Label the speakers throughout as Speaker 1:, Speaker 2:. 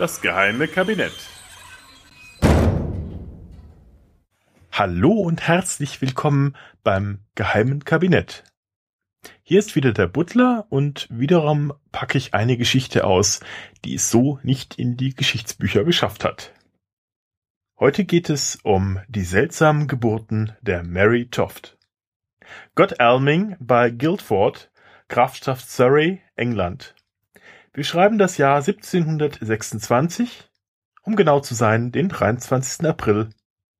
Speaker 1: Das geheime Kabinett.
Speaker 2: Hallo und herzlich willkommen beim geheimen Kabinett. Hier ist wieder der Butler und wiederum packe ich eine Geschichte aus, die es so nicht in die Geschichtsbücher geschafft hat. Heute geht es um die seltsamen Geburten der Mary Toft. Godalming bei Guildford, Grafschaft Surrey, England. Wir schreiben das Jahr 1726, um genau zu sein, den 23. April,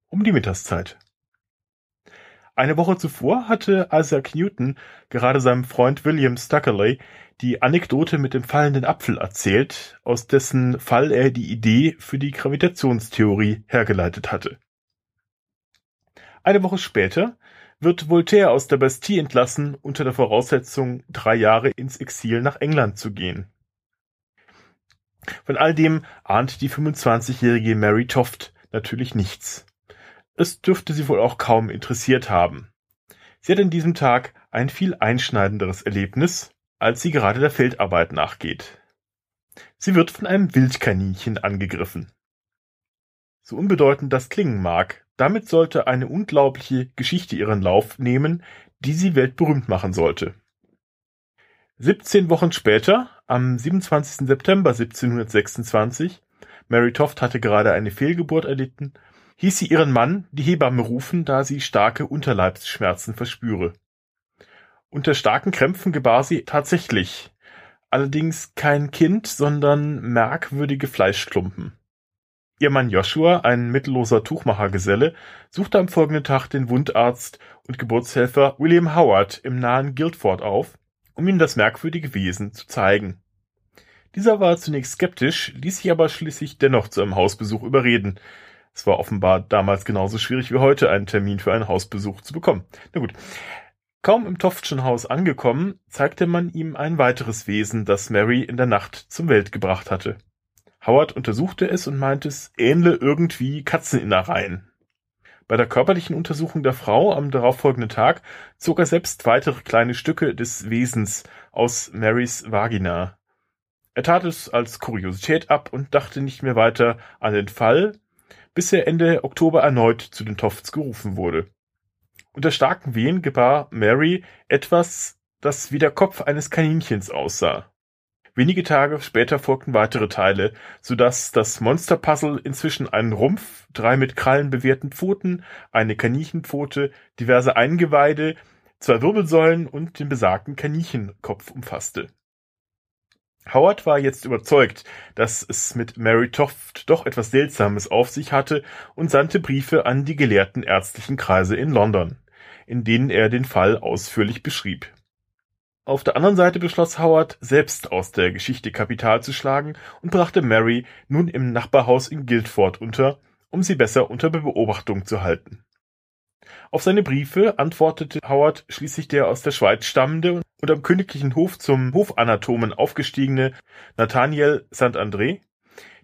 Speaker 2: um die Mittagszeit. Eine Woche zuvor hatte Isaac Newton gerade seinem Freund William Stuckerley die Anekdote mit dem fallenden Apfel erzählt, aus dessen Fall er die Idee für die Gravitationstheorie hergeleitet hatte. Eine Woche später wird Voltaire aus der Bastille entlassen, unter der Voraussetzung, drei Jahre ins Exil nach England zu gehen. Von all dem ahnt die 25-jährige Mary Toft natürlich nichts. Es dürfte sie wohl auch kaum interessiert haben. Sie hat an diesem Tag ein viel einschneidenderes Erlebnis, als sie gerade der Feldarbeit nachgeht. Sie wird von einem Wildkaninchen angegriffen. So unbedeutend das klingen mag, damit sollte eine unglaubliche Geschichte ihren Lauf nehmen, die sie weltberühmt machen sollte. 17 Wochen später, am 27. September 1726, Mary Toft hatte gerade eine Fehlgeburt erlitten, hieß sie ihren Mann die Hebamme rufen, da sie starke Unterleibsschmerzen verspüre. Unter starken Krämpfen gebar sie tatsächlich, allerdings kein Kind, sondern merkwürdige Fleischklumpen. Ihr Mann Joshua, ein mittelloser Tuchmachergeselle, suchte am folgenden Tag den Wundarzt und Geburtshelfer William Howard im nahen Guildford auf, um ihm das merkwürdige Wesen zu zeigen. Dieser war zunächst skeptisch, ließ sich aber schließlich dennoch zu einem Hausbesuch überreden. Es war offenbar damals genauso schwierig wie heute, einen Termin für einen Hausbesuch zu bekommen. Na gut. Kaum im Toftschen Haus angekommen, zeigte man ihm ein weiteres Wesen, das Mary in der Nacht zum Welt gebracht hatte. Howard untersuchte es und meinte, es ähnle irgendwie Katzeninnereien. Bei der körperlichen Untersuchung der Frau am darauffolgenden Tag zog er selbst weitere kleine Stücke des Wesens aus Marys Vagina. Er tat es als Kuriosität ab und dachte nicht mehr weiter an den Fall, bis er Ende Oktober erneut zu den Tofts gerufen wurde. Unter starken Wehen gebar Mary etwas, das wie der Kopf eines Kaninchens aussah. Wenige Tage später folgten weitere Teile, so dass das Monster-Puzzle inzwischen einen Rumpf, drei mit Krallen bewehrten Pfoten, eine Kaninchenpfote, diverse Eingeweide, zwei Wirbelsäulen und den besagten Kaninchenkopf umfasste. Howard war jetzt überzeugt, dass es mit Mary Toft doch etwas Seltsames auf sich hatte und sandte Briefe an die gelehrten ärztlichen Kreise in London, in denen er den Fall ausführlich beschrieb. Auf der anderen Seite beschloss Howard, selbst aus der Geschichte Kapital zu schlagen und brachte Mary nun im Nachbarhaus in Guildford unter, um sie besser unter Beobachtung zu halten. Auf seine Briefe antwortete Howard schließlich der aus der Schweiz stammende und am königlichen Hof zum Hofanatomen aufgestiegene Nathaniel St. André.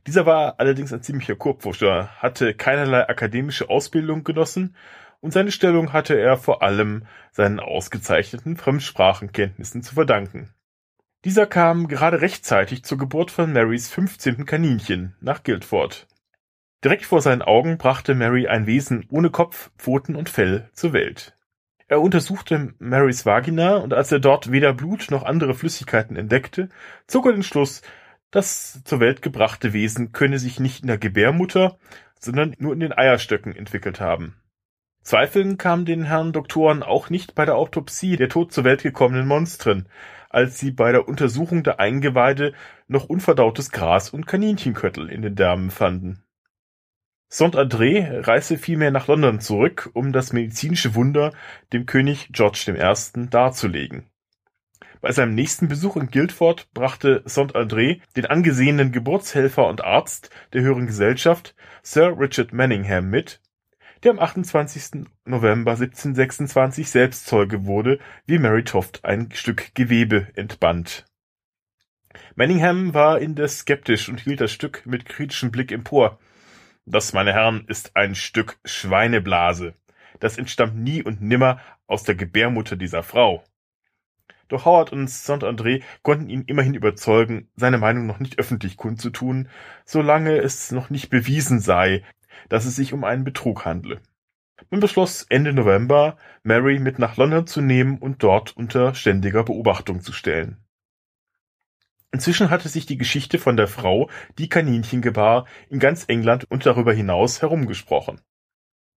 Speaker 2: Dieser war allerdings ein ziemlicher Kurpfuscher, hatte keinerlei akademische Ausbildung genossen und seine Stellung hatte er vor allem seinen ausgezeichneten Fremdsprachenkenntnissen zu verdanken. Dieser kam gerade rechtzeitig zur Geburt von Marys fünfzehnten Kaninchen nach Guildford. Direkt vor seinen Augen brachte Mary ein Wesen ohne Kopf, Pfoten und Fell zur Welt. Er untersuchte Marys Vagina und als er dort weder Blut noch andere Flüssigkeiten entdeckte, zog er den Schluss, das zur Welt gebrachte Wesen könne sich nicht in der Gebärmutter, sondern nur in den Eierstöcken entwickelt haben. Zweifeln kam den Herren Doktoren auch nicht bei der Autopsie der tot zur Welt gekommenen Monstren, als sie bei der Untersuchung der Eingeweide noch unverdautes Gras und Kaninchenköttel in den Därmen fanden. Saint-André reiste vielmehr nach London zurück, um das medizinische Wunder dem König George I. darzulegen. Bei seinem nächsten Besuch in Guildford brachte Saint-André den angesehenen Geburtshelfer und Arzt der höheren Gesellschaft, Sir Richard Manningham, mit, der am 28. November 1726 selbst Zeuge wurde, wie Mary Toft ein Stück Gewebe entband. Manningham war indes skeptisch und hielt das Stück mit kritischem Blick empor. Das, meine Herren, ist ein Stück Schweineblase. Das entstammt nie und nimmer aus der Gebärmutter dieser Frau. Doch Howard und Saint-André konnten ihn immerhin überzeugen, seine Meinung noch nicht öffentlich kundzutun, solange es noch nicht bewiesen sei, dass es sich um einen Betrug handle. Man beschloss Ende November, Mary mit nach London zu nehmen und dort unter ständiger Beobachtung zu stellen. Inzwischen hatte sich die Geschichte von der Frau, die Kaninchen gebar, in ganz England und darüber hinaus herumgesprochen.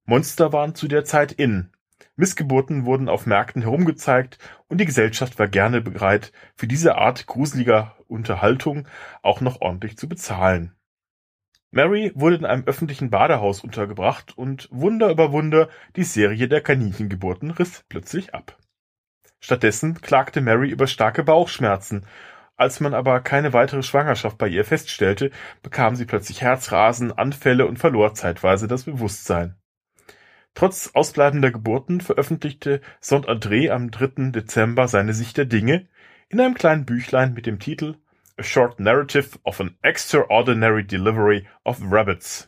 Speaker 2: Monster waren zu der Zeit in, Missgeburten wurden auf Märkten herumgezeigt und die Gesellschaft war gerne bereit, für diese Art gruseliger Unterhaltung auch noch ordentlich zu bezahlen. Mary wurde in einem öffentlichen Badehaus untergebracht und Wunder über Wunder, die Serie der Kaninchengeburten riss plötzlich ab. Stattdessen klagte Mary über starke Bauchschmerzen. Als man aber keine weitere Schwangerschaft bei ihr feststellte, bekam sie plötzlich Herzrasen, Anfälle und verlor zeitweise das Bewusstsein. Trotz ausbleibender Geburten veröffentlichte Saint-André am 3. Dezember seine Sicht der Dinge in einem kleinen Büchlein mit dem Titel A Short Narrative of an Extraordinary Delivery of Rabbits.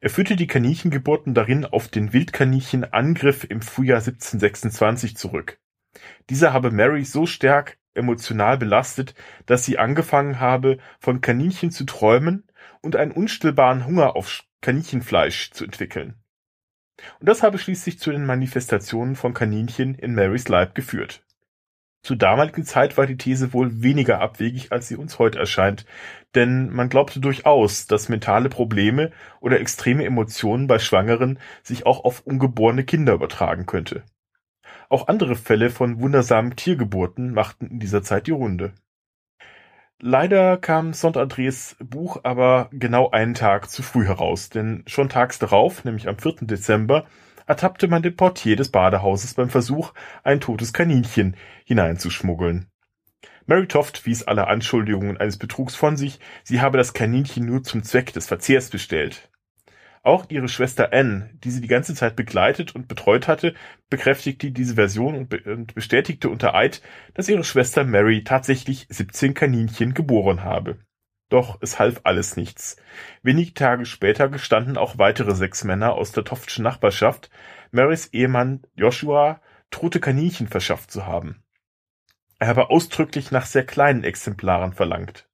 Speaker 2: Er führte die Kaninchengeburten darin auf den Wildkaninchenangriff im Frühjahr 1726 zurück. Dieser habe Mary so stark emotional belastet, dass sie angefangen habe, von Kaninchen zu träumen und einen unstillbaren Hunger auf Kaninchenfleisch zu entwickeln. Und das habe schließlich zu den Manifestationen von Kaninchen in Marys Leib geführt. Zur damaligen Zeit war die These wohl weniger abwegig, als sie uns heute erscheint, denn man glaubte durchaus, dass mentale Probleme oder extreme Emotionen bei Schwangeren sich auch auf ungeborene Kinder übertragen könnte. Auch andere Fälle von wundersamen Tiergeburten machten in dieser Zeit die Runde. Leider kam Saint-Andrés Buch aber genau einen Tag zu früh heraus, denn schon tags darauf, nämlich am 4. Dezember, ertappte man den Portier des Badehauses beim Versuch, ein totes Kaninchen hineinzuschmuggeln. Mary Toft wies alle Anschuldigungen eines Betrugs von sich, sie habe das Kaninchen nur zum Zweck des Verzehrs bestellt. Auch ihre Schwester Anne, die sie die ganze Zeit begleitet und betreut hatte, bekräftigte diese Version und, be und bestätigte unter Eid, dass ihre Schwester Mary tatsächlich 17 Kaninchen geboren habe. Doch es half alles nichts. Wenige Tage später gestanden auch weitere sechs Männer aus der Toftschen Nachbarschaft, Marys Ehemann Joshua tote Kaninchen verschafft zu haben. Er habe ausdrücklich nach sehr kleinen Exemplaren verlangt.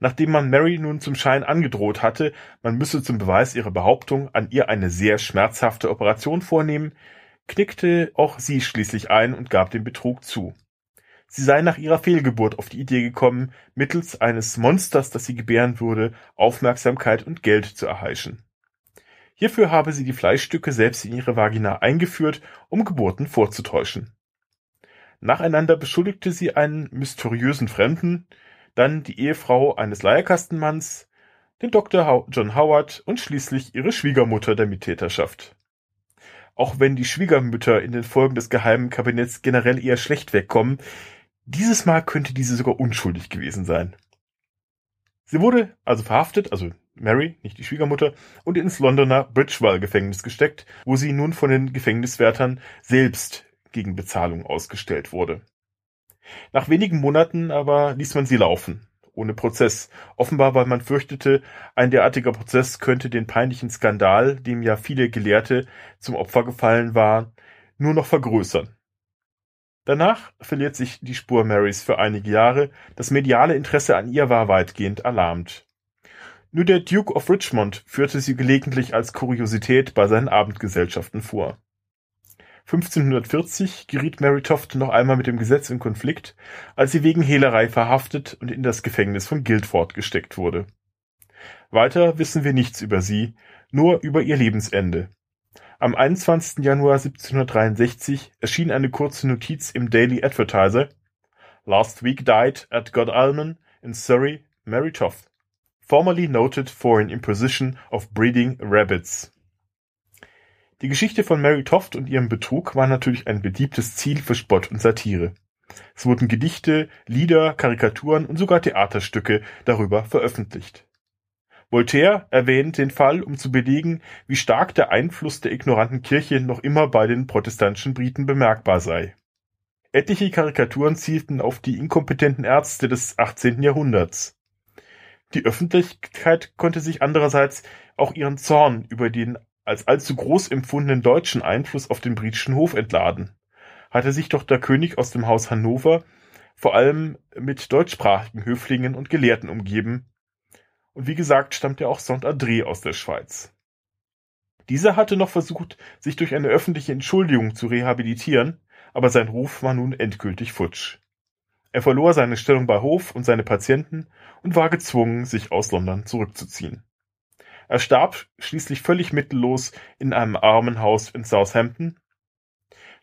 Speaker 2: Nachdem man Mary nun zum Schein angedroht hatte, man müsse zum Beweis ihrer Behauptung an ihr eine sehr schmerzhafte Operation vornehmen, knickte auch sie schließlich ein und gab den Betrug zu. Sie sei nach ihrer Fehlgeburt auf die Idee gekommen, mittels eines Monsters, das sie gebären würde, Aufmerksamkeit und Geld zu erheischen. Hierfür habe sie die Fleischstücke selbst in ihre Vagina eingeführt, um Geburten vorzutäuschen. Nacheinander beschuldigte sie einen mysteriösen Fremden, dann die Ehefrau eines Leierkastenmanns, den Dr. John Howard und schließlich ihre Schwiegermutter der Mittäterschaft. Auch wenn die Schwiegermütter in den Folgen des geheimen Kabinetts generell eher schlecht wegkommen, dieses Mal könnte diese sogar unschuldig gewesen sein. Sie wurde also verhaftet, also Mary, nicht die Schwiegermutter, und ins Londoner Bridgewell-Gefängnis gesteckt, wo sie nun von den Gefängniswärtern selbst gegen Bezahlung ausgestellt wurde. Nach wenigen Monaten aber ließ man sie laufen, ohne Prozess, offenbar weil man fürchtete, ein derartiger Prozess könnte den peinlichen Skandal, dem ja viele Gelehrte zum Opfer gefallen waren, nur noch vergrößern. Danach verliert sich die Spur Marys für einige Jahre, das mediale Interesse an ihr war weitgehend erlahmt. Nur der Duke of Richmond führte sie gelegentlich als Kuriosität bei seinen Abendgesellschaften vor. 1540 geriet Mary Toft noch einmal mit dem Gesetz in Konflikt, als sie wegen Hehlerei verhaftet und in das Gefängnis von Guildford gesteckt wurde. Weiter wissen wir nichts über sie, nur über ihr Lebensende. Am 21. Januar 1763 erschien eine kurze Notiz im Daily Advertiser Last week died at Godalming in Surrey Mary Toft, formerly noted for an imposition of breeding rabbits. Die Geschichte von Mary Toft und ihrem Betrug war natürlich ein beliebtes Ziel für Spott und Satire. Es wurden Gedichte, Lieder, Karikaturen und sogar Theaterstücke darüber veröffentlicht. Voltaire erwähnt den Fall, um zu belegen, wie stark der Einfluss der ignoranten Kirche noch immer bei den protestantischen Briten bemerkbar sei. Etliche Karikaturen zielten auf die inkompetenten Ärzte des 18. Jahrhunderts. Die Öffentlichkeit konnte sich andererseits auch ihren Zorn über den als allzu groß empfundenen deutschen Einfluss auf den britischen Hof entladen. hatte sich doch der König aus dem Haus Hannover vor allem mit deutschsprachigen Höflingen und Gelehrten umgeben, und wie gesagt stammte auch Saint-André aus der Schweiz. Dieser hatte noch versucht, sich durch eine öffentliche Entschuldigung zu rehabilitieren, aber sein Ruf war nun endgültig futsch. Er verlor seine Stellung bei Hof und seine Patienten und war gezwungen, sich aus London zurückzuziehen. Er starb schließlich völlig mittellos in einem Armenhaus in Southampton.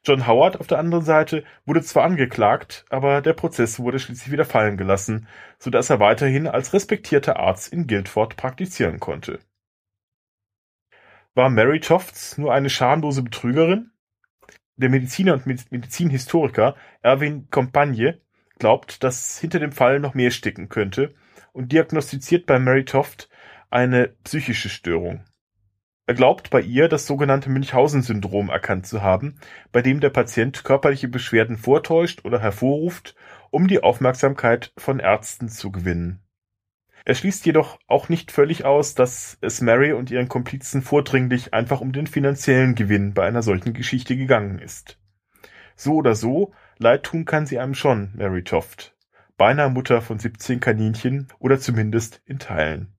Speaker 2: John Howard auf der anderen Seite wurde zwar angeklagt, aber der Prozess wurde schließlich wieder fallen gelassen, so dass er weiterhin als respektierter Arzt in Guildford praktizieren konnte. War Mary Tofts nur eine schamlose Betrügerin? Der Mediziner und Medizinhistoriker Erwin Compagne glaubt, dass hinter dem Fall noch mehr stecken könnte und diagnostiziert bei Mary Toft eine psychische Störung. Er glaubt bei ihr das sogenannte Münchhausen-Syndrom erkannt zu haben, bei dem der Patient körperliche Beschwerden vortäuscht oder hervorruft, um die Aufmerksamkeit von Ärzten zu gewinnen. Er schließt jedoch auch nicht völlig aus, dass es Mary und ihren Komplizen vordringlich einfach um den finanziellen Gewinn bei einer solchen Geschichte gegangen ist. So oder so, leid tun kann sie einem schon, Mary Toft. Beinahe Mutter von 17 Kaninchen oder zumindest in Teilen.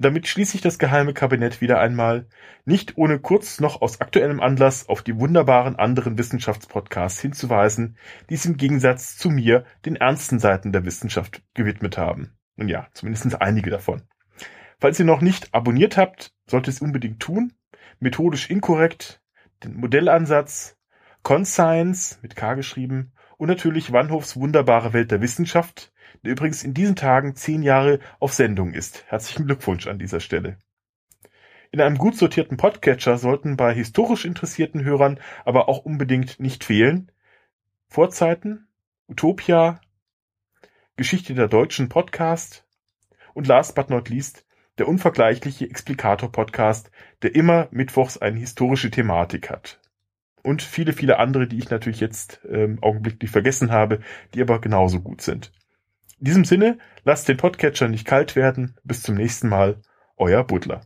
Speaker 2: Damit schließe ich das geheime Kabinett wieder einmal, nicht ohne kurz noch aus aktuellem Anlass auf die wunderbaren anderen Wissenschaftspodcasts hinzuweisen, die es im Gegensatz zu mir den ernsten Seiten der Wissenschaft gewidmet haben. Und ja, zumindest einige davon. Falls ihr noch nicht abonniert habt, solltet ihr es unbedingt tun. Methodisch inkorrekt, den Modellansatz, Conscience mit K geschrieben und natürlich Wannhofs wunderbare Welt der Wissenschaft, der übrigens in diesen Tagen zehn Jahre auf Sendung ist. Herzlichen Glückwunsch an dieser Stelle. In einem gut sortierten Podcatcher sollten bei historisch interessierten Hörern aber auch unbedingt nicht fehlen Vorzeiten, Utopia, Geschichte der deutschen Podcast und last but not least der unvergleichliche Explikator Podcast, der immer mittwochs eine historische Thematik hat. Und viele, viele andere, die ich natürlich jetzt ähm, augenblicklich vergessen habe, die aber genauso gut sind. In diesem Sinne, lasst den Podcatcher nicht kalt werden. Bis zum nächsten Mal, euer Butler.